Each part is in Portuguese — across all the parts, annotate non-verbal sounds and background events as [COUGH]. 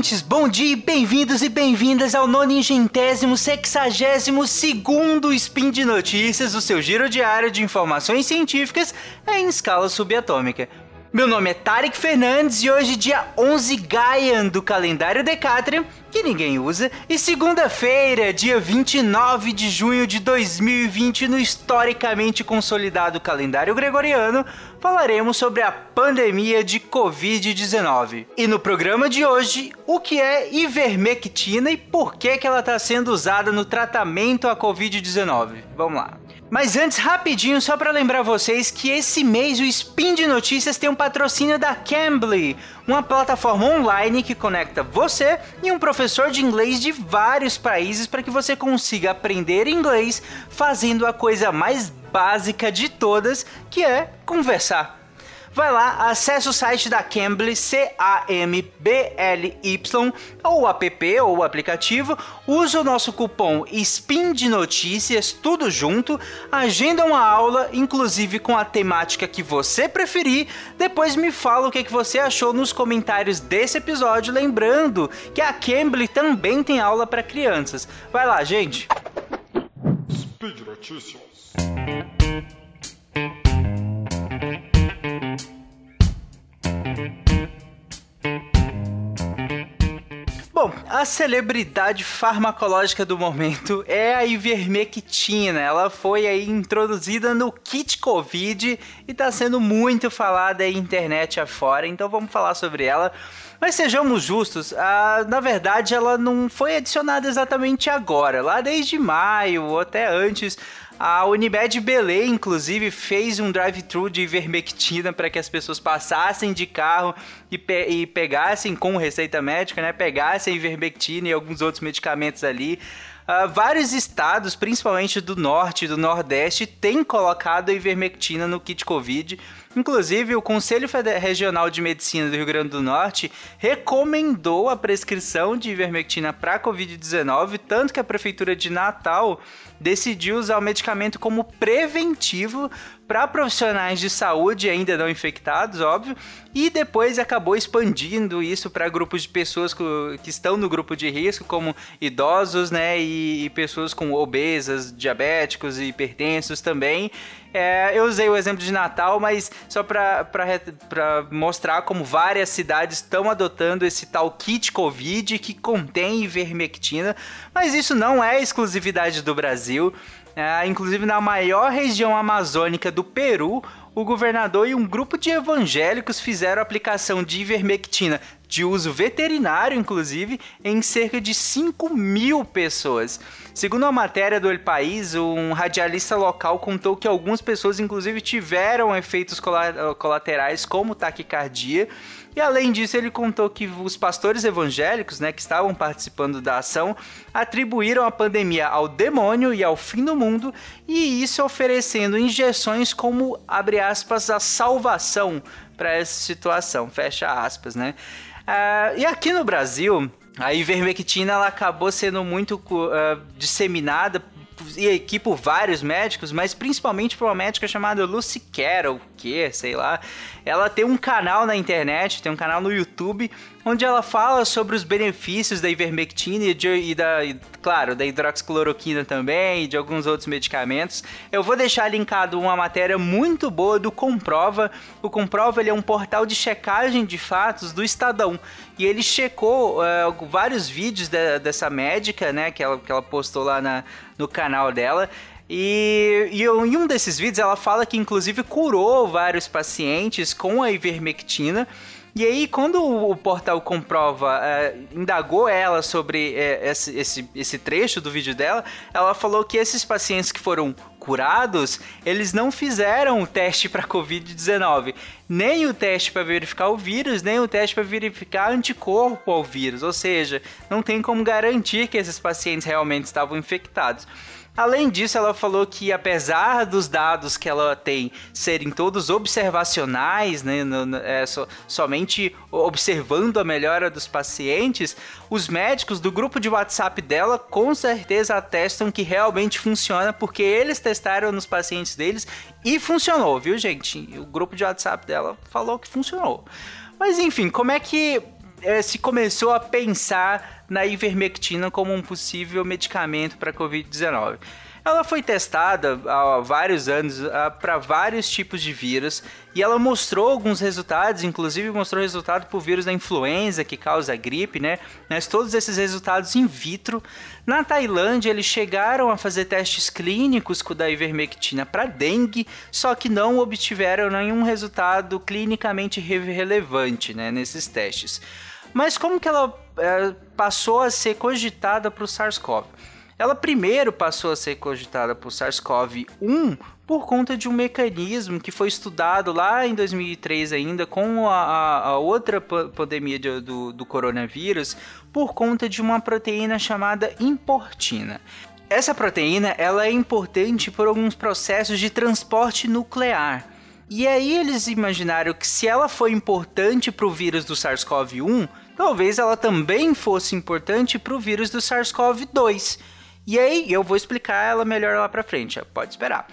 ouvintes, bom dia, bem-vindos e bem-vindas ao noningentésimo sexagésimo segundo Spin de Notícias, o seu giro diário de informações científicas em escala subatômica. Meu nome é Tarek Fernandes e hoje, dia 11 Gaian do calendário Decatrium, que ninguém usa, e segunda-feira, dia 29 de junho de 2020, no historicamente consolidado calendário gregoriano, falaremos sobre a pandemia de Covid-19. E no programa de hoje, o que é ivermectina e por que, que ela está sendo usada no tratamento à Covid-19. Vamos lá. Mas antes, rapidinho, só para lembrar vocês que esse mês o Spin de Notícias tem um patrocínio da Cambly, uma plataforma online que conecta você e um professor de inglês de vários países para que você consiga aprender inglês fazendo a coisa mais básica de todas, que é conversar. Vai lá, acesse o site da Cambly, C-A-M-B-L-Y, ou app ou aplicativo, usa o nosso cupom SPIN de Notícias, tudo junto, agenda uma aula, inclusive com a temática que você preferir, depois me fala o que, que você achou nos comentários desse episódio, lembrando que a Cambly também tem aula para crianças. Vai lá, gente! Speed Notícias. Bom, a celebridade farmacológica do momento é a ivermectina. Ela foi aí introduzida no kit Covid e está sendo muito falada aí internet afora, então vamos falar sobre ela. Mas sejamos justos, a, na verdade ela não foi adicionada exatamente agora, lá desde maio ou até antes a Unimed Belém, inclusive, fez um drive-thru de ivermectina para que as pessoas passassem de carro e, pe e, pegassem com receita médica, né? Pegassem ivermectina e alguns outros medicamentos ali. Uh, vários estados, principalmente do norte e do nordeste, têm colocado a ivermectina no kit Covid. Inclusive, o Conselho Regional de Medicina do Rio Grande do Norte recomendou a prescrição de ivermectina para Covid-19, tanto que a Prefeitura de Natal decidiu usar o medicamento como preventivo para profissionais de saúde ainda não infectados, óbvio, e depois acabou expandindo isso para grupos de pessoas que estão no grupo de risco, como idosos, né, e, pessoas com obesas, diabéticos e hipertensos também. É, eu usei o exemplo de Natal, mas só para mostrar como várias cidades estão adotando esse tal kit Covid que contém ivermectina, mas isso não é exclusividade do Brasil. É, inclusive na maior região amazônica do Peru, o governador e um grupo de evangélicos fizeram aplicação de ivermectina de uso veterinário, inclusive, em cerca de 5 mil pessoas. Segundo a matéria do El País, um radialista local contou que algumas pessoas, inclusive, tiveram efeitos colaterais como taquicardia e além disso, ele contou que os pastores evangélicos, né, que estavam participando da ação, atribuíram a pandemia ao demônio e ao fim do mundo, e isso oferecendo injeções como, abre aspas, a salvação para essa situação, fecha aspas, né? Uh, e aqui no Brasil, a ivermectina ela acabou sendo muito uh, disseminada e aqui por vários médicos, mas principalmente por uma médica chamada Lucy Carroll, que, sei lá. Ela tem um canal na internet, tem um canal no YouTube, onde ela fala sobre os benefícios da ivermectina e, de, e da, e, claro, da hidroxicloroquina também e de alguns outros medicamentos. Eu vou deixar linkado uma matéria muito boa do Comprova. O Comprova ele é um portal de checagem de fatos do Estadão e ele checou uh, vários vídeos de, dessa médica, né, que ela, que ela postou lá na, no canal dela. E, e, em um desses vídeos ela fala que inclusive curou vários pacientes com a ivermectina. E aí, quando o portal comprova, é, indagou ela sobre é, esse, esse, esse trecho do vídeo dela, ela falou que esses pacientes que foram curados, eles não fizeram o teste para Covid-19, nem o teste para verificar o vírus, nem o teste para verificar anticorpo ao vírus, ou seja, não tem como garantir que esses pacientes realmente estavam infectados. Além disso, ela falou que apesar dos dados que ela tem serem todos observacionais, né, no, no, é, so, somente observando a melhora dos pacientes, os médicos do grupo de WhatsApp dela com certeza atestam que realmente funciona, porque eles testaram nos pacientes deles e funcionou, viu, gente? O grupo de WhatsApp dela falou que funcionou. Mas enfim, como é que é, se começou a pensar na ivermectina como um possível medicamento para a Covid-19. Ela foi testada há vários anos para vários tipos de vírus e ela mostrou alguns resultados, inclusive mostrou resultado para o vírus da influenza que causa gripe, né? Mas todos esses resultados in vitro. Na Tailândia, eles chegaram a fazer testes clínicos com da ivermectina para dengue, só que não obtiveram nenhum resultado clinicamente relevante né, nesses testes. Mas como que ela é, passou a ser cogitada para o SARS-CoV? Ela primeiro passou a ser cogitada por SARS-CoV-1 por conta de um mecanismo que foi estudado lá em 2003 ainda com a, a outra pandemia de, do, do coronavírus por conta de uma proteína chamada importina. Essa proteína ela é importante por alguns processos de transporte nuclear. E aí eles imaginaram que se ela foi importante para o vírus do SARS-CoV-1, talvez ela também fosse importante para o vírus do SARS-CoV-2. E aí eu vou explicar ela melhor lá para frente, pode esperar.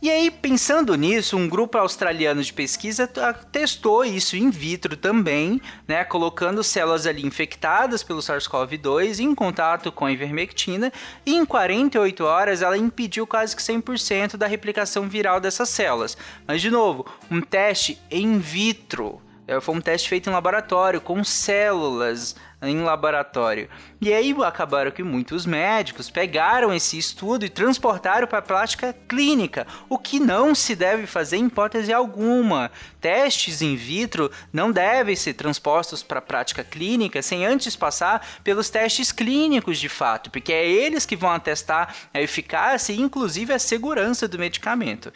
E aí, pensando nisso, um grupo australiano de pesquisa testou isso in vitro também, né, colocando células ali infectadas pelo SARS-CoV-2 em contato com a ivermectina, e em 48 horas ela impediu quase que 100% da replicação viral dessas células. Mas de novo, um teste in vitro, foi um teste feito em laboratório com células em laboratório. E aí acabaram que muitos médicos pegaram esse estudo e transportaram para a prática clínica, o que não se deve fazer em hipótese alguma. Testes in vitro não devem ser transpostos para a prática clínica sem antes passar pelos testes clínicos de fato, porque é eles que vão atestar a eficácia e inclusive a segurança do medicamento.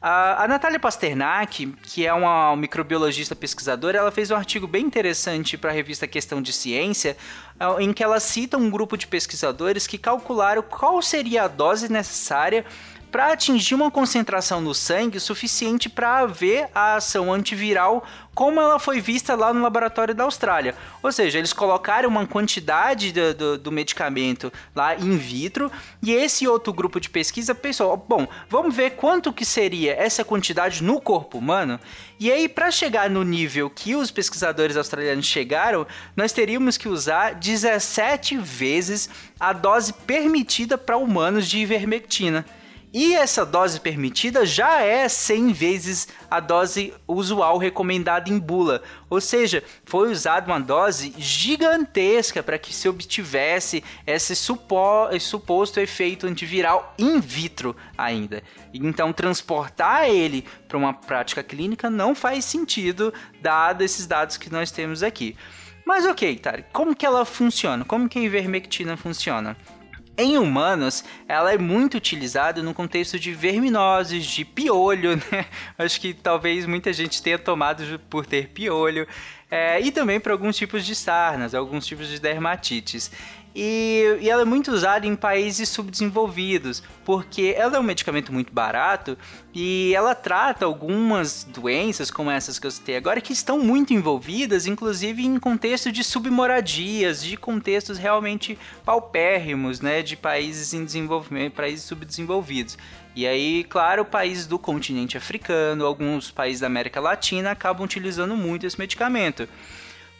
A, Natália Pasternak, que é uma microbiologista pesquisadora, ela fez um artigo bem interessante para a revista Questão de Ciência, em que ela cita um grupo de pesquisadores que calcularam qual seria a dose necessária para atingir uma concentração no sangue suficiente para haver a ação antiviral como ela foi vista lá no laboratório da Austrália. Ou seja, eles colocaram uma quantidade do, do, do, medicamento lá in vitro e esse outro grupo de pesquisa pensou, bom, vamos ver quanto que seria essa quantidade no corpo humano e aí para chegar no nível que os pesquisadores australianos chegaram, nós teríamos que usar 17 vezes a dose permitida para humanos de ivermectina. E essa dose permitida já é 100 vezes a dose usual recomendada em bula. Ou seja, foi usada uma dose gigantesca para que se obtivesse esse supo, suposto efeito antiviral in vitro ainda. Então, transportar ele para uma prática clínica não faz sentido, dado esses dados que nós temos aqui. Mas ok, Tari, como que ela funciona? Como que a ivermectina funciona? Em humanos, ela é muito utilizada no contexto de verminoses, de piolho, [LAUGHS] né? Acho que talvez muita gente tenha tomado por ter piolho. É, e também para alguns tipos de sarnas, alguns tipos de dermatites. E, e, ela é muito usada em países subdesenvolvidos, porque ela é um medicamento muito barato e ela trata algumas doenças, como essas que eu citei agora, que estão muito envolvidas, inclusive em contexto de submoradias, de contextos realmente paupérrimos, né, de países em desenvolvimento, países subdesenvolvidos. E aí, claro, países do continente africano, alguns países da América Latina acabam utilizando muito esse medicamento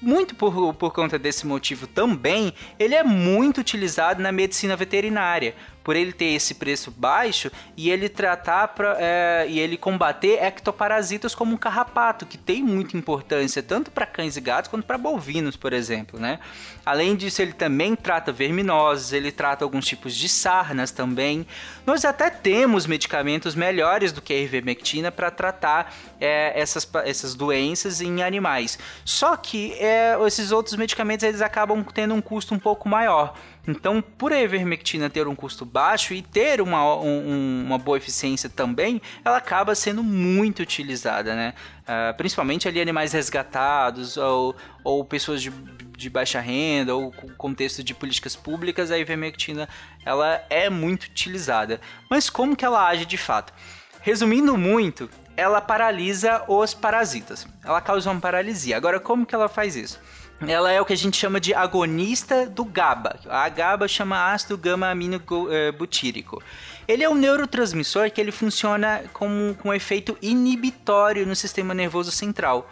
muito por, por conta desse motivo também, ele é muito utilizado na medicina veterinária, por ele ter esse preço baixo e ele tratar pra, é, e ele combater ectoparasitas como o carrapato, que tem muita importância tanto para cães e gatos quanto para bovinos, por exemplo, né? Além disso, ele também trata verminoses, ele trata alguns tipos de sarnas também. Nós até temos medicamentos melhores do que a ivermectina para tratar é, essas, essas doenças em animais. Só que é, esses outros medicamentos eles acabam tendo um custo um pouco maior. Então, por a ivermectina ter um custo baixo e ter uma, um, uma boa eficiência também, ela acaba sendo muito utilizada, né? Uh, principalmente ali animais resgatados ou, ou pessoas de, de baixa renda ou contexto de políticas públicas, a ivermectina ela é muito utilizada. Mas como que ela age de fato? Resumindo muito, ela paralisa os parasitas. Ela causa uma paralisia. Agora, como que ela faz isso? Ela é o que a gente chama de agonista do GABA. A GABA chama ácido gama amino eh. Ele é um neurotransmissor que ele funciona com, com um efeito inibitório no sistema nervoso central.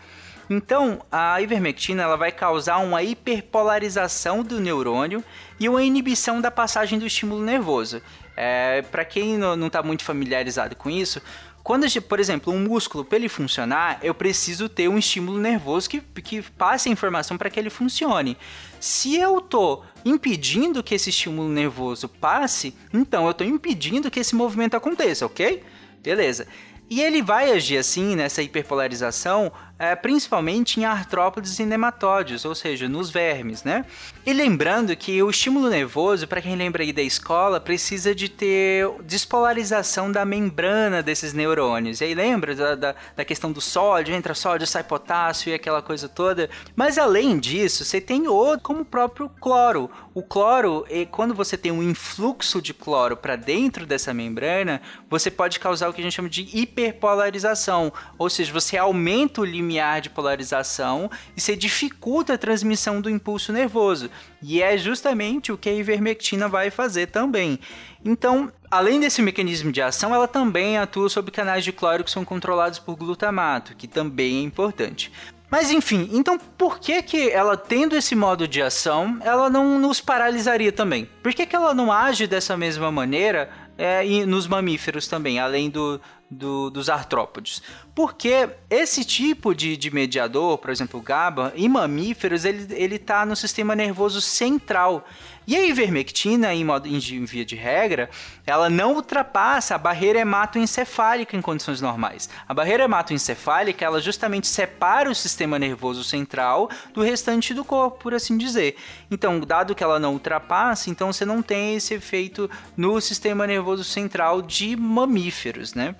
Então, a ivermectina ela vai causar uma hiperpolarização do neurônio e uma inibição da passagem do estímulo nervoso. É, para quem não está muito familiarizado com isso, quando, por exemplo, um músculo, para ele funcionar, eu preciso ter um estímulo nervoso que, que passe a informação para que ele funcione. Se eu tô impedindo que esse estímulo nervoso passe, então eu estou impedindo que esse movimento aconteça, ok? Beleza. E ele vai agir assim, nessa hiperpolarização, é, principalmente em artrópodes e nematóides, ou seja, nos vermes, né? E lembrando que o estímulo nervoso, para quem lembra aí da escola, precisa de ter despolarização da membrana desses neurônios. E aí lembra da, da, da questão do sódio, entra sódio, sai potássio e aquela coisa toda. Mas além disso, você tem outro, como o próprio cloro. O cloro, quando você tem um influxo de cloro para dentro dessa membrana, você pode causar o que a gente chama de hiperpolarização, ou seja, você aumenta o limite limiar de polarização e se dificulta a transmissão do impulso nervoso. E é justamente o que a ivermectina vai fazer também. Então, além desse mecanismo de ação, ela também atua sobre canais de cloro que são controlados por glutamato, que também é importante. Mas enfim, então por que que ela tendo esse modo de ação, ela não nos paralisaria também? Por que, que ela não age dessa mesma maneira é, nos mamíferos também, além do, do, dos artrópodes. Porque esse tipo de, de mediador, por exemplo, o GABA, em mamíferos, ele está no sistema nervoso central. E a ivermectina, em, modo, em via de regra, ela não ultrapassa a barreira hematoencefálica em condições normais. A barreira hematoencefálica, ela justamente separa o sistema nervoso central do restante do corpo, por assim dizer. Então, dado que ela não ultrapassa, então você não tem esse efeito no sistema nervoso central de mamíferos, né?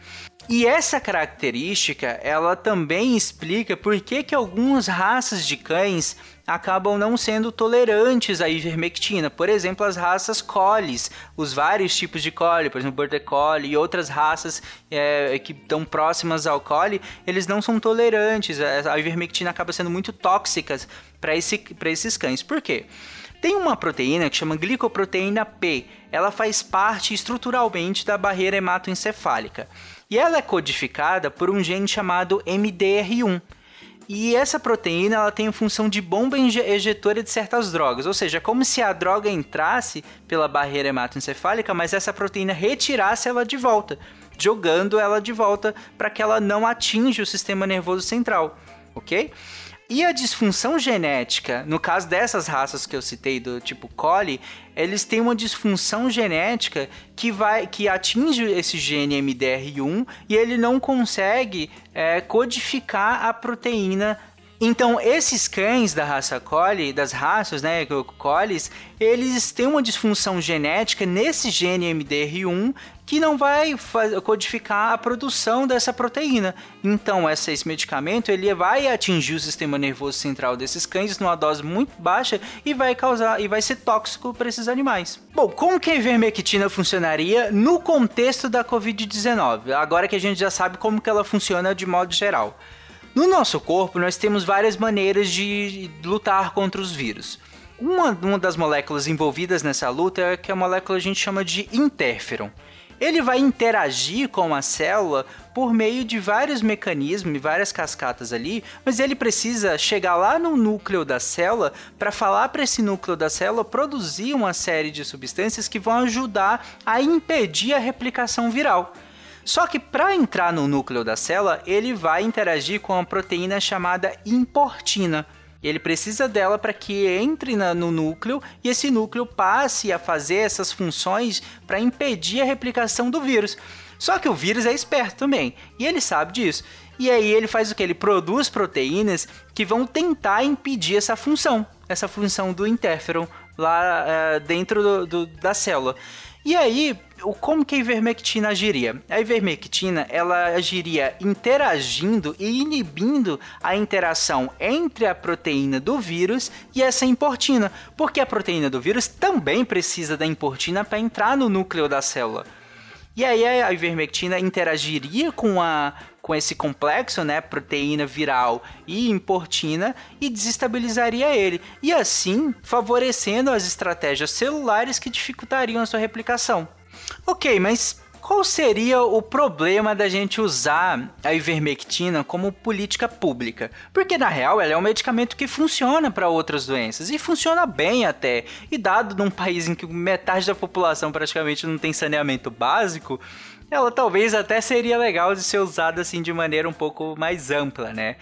E essa característica, ela também explica por que, que algumas raças de cães acabam não sendo tolerantes à ivermectina. Por exemplo, as raças collies, os vários tipos de collie, por exemplo, border collie e outras raças é, que estão próximas ao collie, eles não são tolerantes. A ivermectina acaba sendo muito tóxica para esse, esses cães. Por quê? Tem uma proteína que chama glicoproteína P. Ela faz parte estruturalmente da barreira hematoencefálica. E ela é codificada por um gene chamado MDR1. E essa proteína ela tem função de bomba ejetora de certas drogas, ou seja, é como se a droga entrasse pela barreira hematoencefálica, mas essa proteína retirasse ela de volta, jogando ela de volta para que ela não atinja o sistema nervoso central, ok? E a disfunção genética, no caso dessas raças que eu citei do tipo Collie, eles têm uma disfunção genética que vai que atinge esse gene MDR1 e ele não consegue é, codificar a proteína. Então, esses cães da raça Collie, das raças, né, Collies, eles têm uma disfunção genética nesse gene MDR1 que não vai codificar a produção dessa proteína. Então, esse medicamento ele vai atingir o sistema nervoso central desses cães numa dose muito baixa e vai causar e vai ser tóxico para esses animais. Bom, como que a ivermectina funcionaria no contexto da COVID-19? Agora que a gente já sabe como que ela funciona de modo geral. No nosso corpo, nós temos várias maneiras de lutar contra os vírus. Uma, uma das moléculas envolvidas nessa luta é que a molécula a gente chama de interferon. Ele vai interagir com a célula por meio de vários mecanismos, várias cascatas ali, mas ele precisa chegar lá no núcleo da célula para falar para esse núcleo da célula produzir uma série de substâncias que vão ajudar a impedir a replicação viral. Só que para entrar no núcleo da célula, ele vai interagir com uma proteína chamada importina. Ele precisa dela para que entre na, no núcleo e esse núcleo passe a fazer essas funções para impedir a replicação do vírus. Só que o vírus é esperto também e ele sabe disso. E aí ele faz o que? Ele produz proteínas que vão tentar impedir essa função, essa função do interferon lá uh, dentro do, do, da célula. E aí, como que a ivermectina agiria? A ivermectina ela agiria interagindo e inibindo a interação entre a proteína do vírus e essa importina, porque a proteína do vírus também precisa da importina para entrar no núcleo da célula. E aí a ivermectina interagiria com a com esse complexo, né, proteína viral e importina e desestabilizaria ele, e assim favorecendo as estratégias celulares que dificultariam a sua replicação. Ok, mas qual seria o problema da gente usar a ivermectina como política pública? Porque na real ela é um medicamento que funciona para outras doenças e funciona bem até. E dado num país em que metade da população praticamente não tem saneamento básico, ela talvez até seria legal de ser usada assim de maneira um pouco mais ampla, né?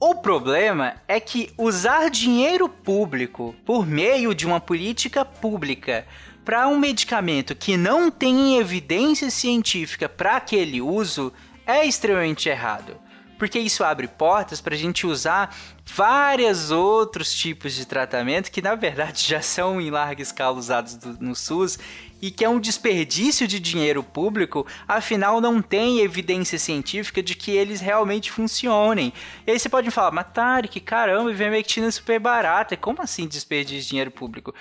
O problema é que usar dinheiro público por meio de uma política pública para um medicamento que não tem evidência científica para aquele uso é extremamente errado. Porque isso abre portas para a gente usar vários outros tipos de tratamento que na verdade já são em larga escala usados do, no SUS e que é um desperdício de dinheiro público, afinal não tem evidência científica de que eles realmente funcionem. E aí você pode me falar, mas Tarek, caramba, ivermectina é super barata, como assim desperdício de dinheiro público?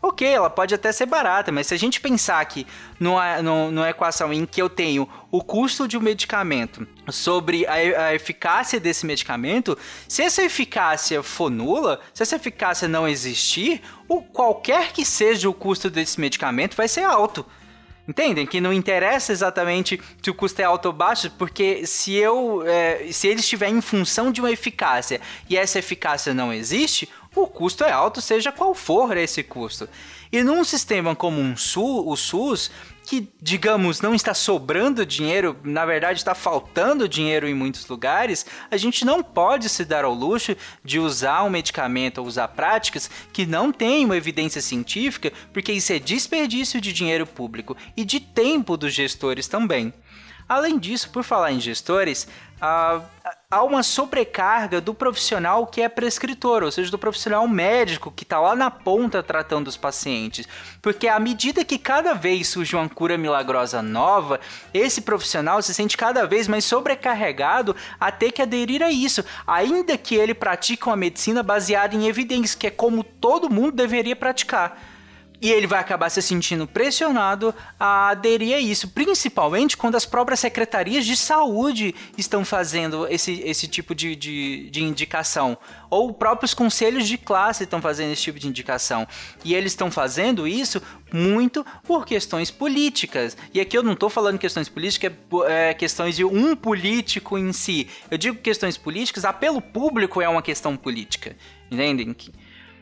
Ok, ela pode até ser barata, mas se a gente pensar que numa, numa equação em que eu tenho o custo de um medicamento sobre a, a eficácia desse medicamento, se essa eficácia for nula, se essa eficácia não existir, o qualquer que seja o custo desse medicamento vai ser alto. Entendem? Que não interessa exatamente se o custo é alto ou baixo, porque se eu. É, se ele estiver em função de uma eficácia e essa eficácia não existe, o custo é alto, seja qual for esse custo. E num sistema como um SUS, o SUS, que, digamos, não está sobrando dinheiro, na verdade está faltando dinheiro em muitos lugares, a gente não pode se dar ao luxo de usar um medicamento ou usar práticas que não têm uma evidência científica, porque isso é desperdício de dinheiro público e de tempo dos gestores também. Além disso, por falar em gestores, há uma sobrecarga do profissional que é prescritor, ou seja, do profissional médico que está lá na ponta tratando os pacientes. Porque à medida que cada vez surge uma cura milagrosa nova, esse profissional se sente cada vez mais sobrecarregado a ter que aderir a isso, ainda que ele pratique uma medicina baseada em evidências, que é como todo mundo deveria praticar. E ele vai acabar se sentindo pressionado a aderir a isso, principalmente quando as próprias secretarias de saúde estão fazendo esse, esse tipo de, de, de indicação. Ou próprios conselhos de classe estão fazendo esse tipo de indicação. E eles estão fazendo isso muito por questões políticas. E aqui eu não estou falando questões políticas, é, questões de um político em si. Eu digo questões políticas, apelo público é uma questão política. Entendem?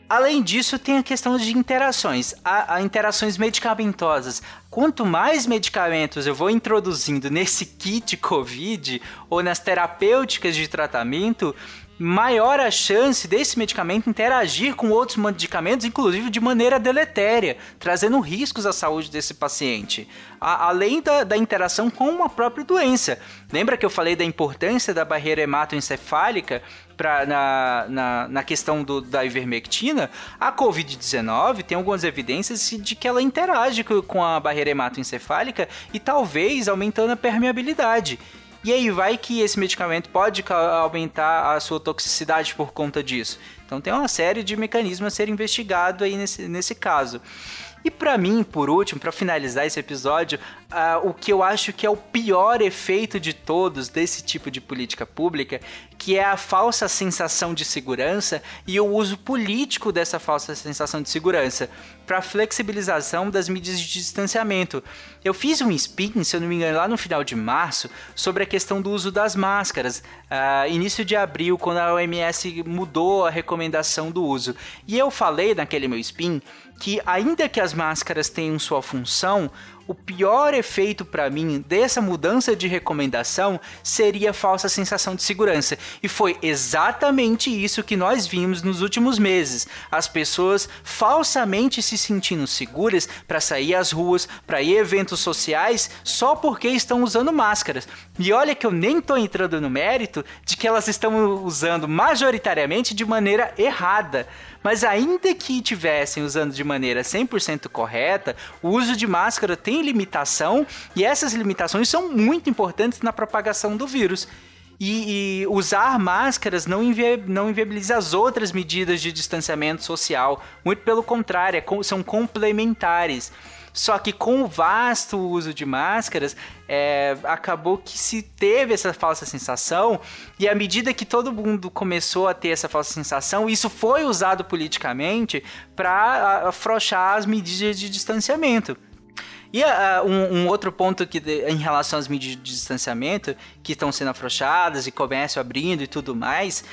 Além disso, tem a questão de interações, a, a, interações medicamentosas. Quanto mais medicamentos eu vou introduzindo nesse [LAUGHS] kit COVID ou nas terapêuticas de tratamento, maior a chance desse medicamento interagir com outros medicamentos, inclusive de maneira deletéria, trazendo riscos à saúde desse paciente, a, além da, da, interação com uma própria doença. Lembra que eu falei da importância da barreira hematoencefálica pra, na, na, na questão do, da ivermectina? A Covid-19 tem algumas evidências de que ela interage com a barreira hematoencefálica e talvez aumentando a permeabilidade. E aí vai que esse medicamento pode aumentar a sua toxicidade por conta disso. Então tem uma série de mecanismos a ser investigado aí nesse, nesse caso. E para mim, por último, para finalizar esse episódio, uh, o que eu acho que é o pior efeito de todos desse tipo de política pública, que é a falsa sensação de segurança e o uso político dessa falsa sensação de segurança para flexibilização das medidas de distanciamento. Eu fiz um spin, se eu não me engano, lá no final de março, sobre a questão do uso das máscaras, uh, início de abril, quando a OMS mudou a recomendação do uso. E eu falei naquele meu spin que, ainda que as máscaras tenham sua função, o pior efeito para mim dessa mudança de recomendação seria a falsa sensação de segurança. E foi exatamente isso que nós vimos nos últimos meses. As pessoas falsamente se sentindo seguras para sair às ruas, para ir a eventos sociais, só porque estão usando máscaras. E olha que eu nem estou entrando no mérito de que elas estão usando majoritariamente de maneira errada. Mas ainda que tivessem usando de maneira 100% correta, o uso de máscara tem limitação e essas limitações são muito importantes na propagação do vírus. E, e, usar máscaras não, invi não inviabiliza as outras medidas de distanciamento social. Muito pelo contrário, é, são complementares. Só que com o vasto uso de máscaras, é, acabou que se teve essa falsa sensação, e à medida que todo mundo começou a ter essa falsa sensação, isso foi usado politicamente para afrouxar as medidas de distanciamento. E uh, um, um, outro ponto que em relação às medidas de distanciamento que estão sendo afrouxadas e comércio abrindo e tudo mais,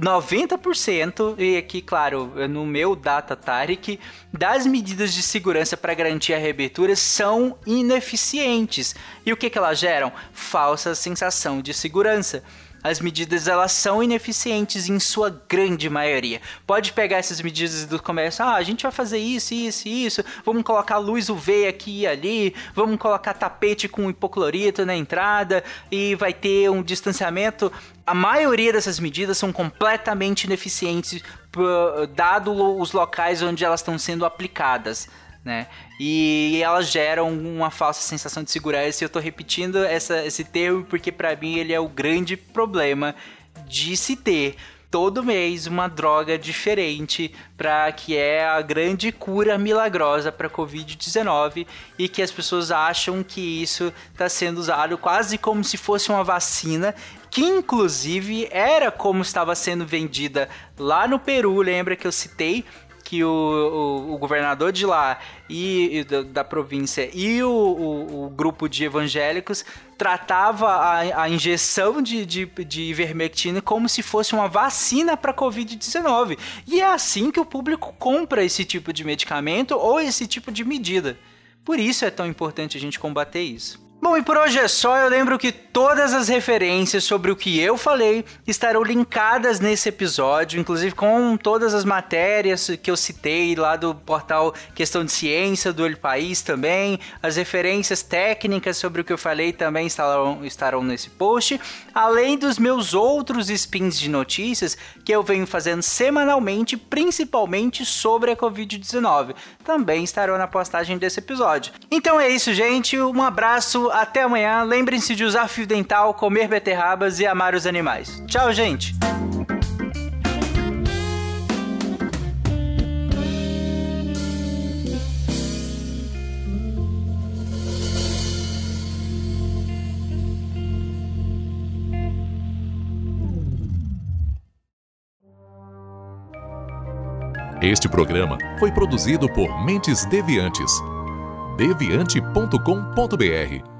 90%, e aqui, claro, no meu data Tarek, das medidas de segurança para garantir a reabertura são ineficientes. E o que, que elas geram? Falsa sensação de segurança as medidas elas são ineficientes em sua grande maioria. Pode pegar essas medidas do comércio, ah, a gente vai fazer isso, isso, isso, vamos colocar luz UV aqui e ali, vamos colocar tapete com hipoclorito na entrada e vai ter um distanciamento. A maioria dessas medidas são completamente ineficientes, dado os locais onde elas estão sendo aplicadas né? E elas geram uma falsa sensação de segurança. E eu tô repetindo essa, esse termo porque para mim ele é o grande problema de se ter todo mês uma droga diferente para que é a grande cura milagrosa para COVID-19 e que as pessoas acham que isso está sendo usado quase como se fosse uma vacina que inclusive era como estava sendo vendida lá no Peru, lembra que eu citei que o, o, o governador de lá e, e da, da, província e o, o, grupo de evangélicos tratava a, a injeção de, de, de ivermectina como se fosse uma vacina para Covid-19. E é assim que o público compra esse tipo de medicamento ou esse tipo de medida. Por isso é tão importante a gente combater isso. Bom, e por hoje é só. Eu lembro que todas as referências sobre o que eu falei estarão linkadas nesse episódio, inclusive com todas as matérias que eu citei lá do portal Questão de Ciência do El País também. As referências técnicas sobre o que eu falei também estarão, estarão nesse post, além dos meus outros spins de notícias que eu venho fazendo semanalmente, principalmente sobre a Covid-19. Também estarão na postagem desse episódio. Então é isso, gente. Um abraço até amanhã. Lembrem-se de usar fio dental, comer beterrabas e amar os animais. Tchau, gente! Este programa foi produzido por Mentes Deviantes. deviante.com.br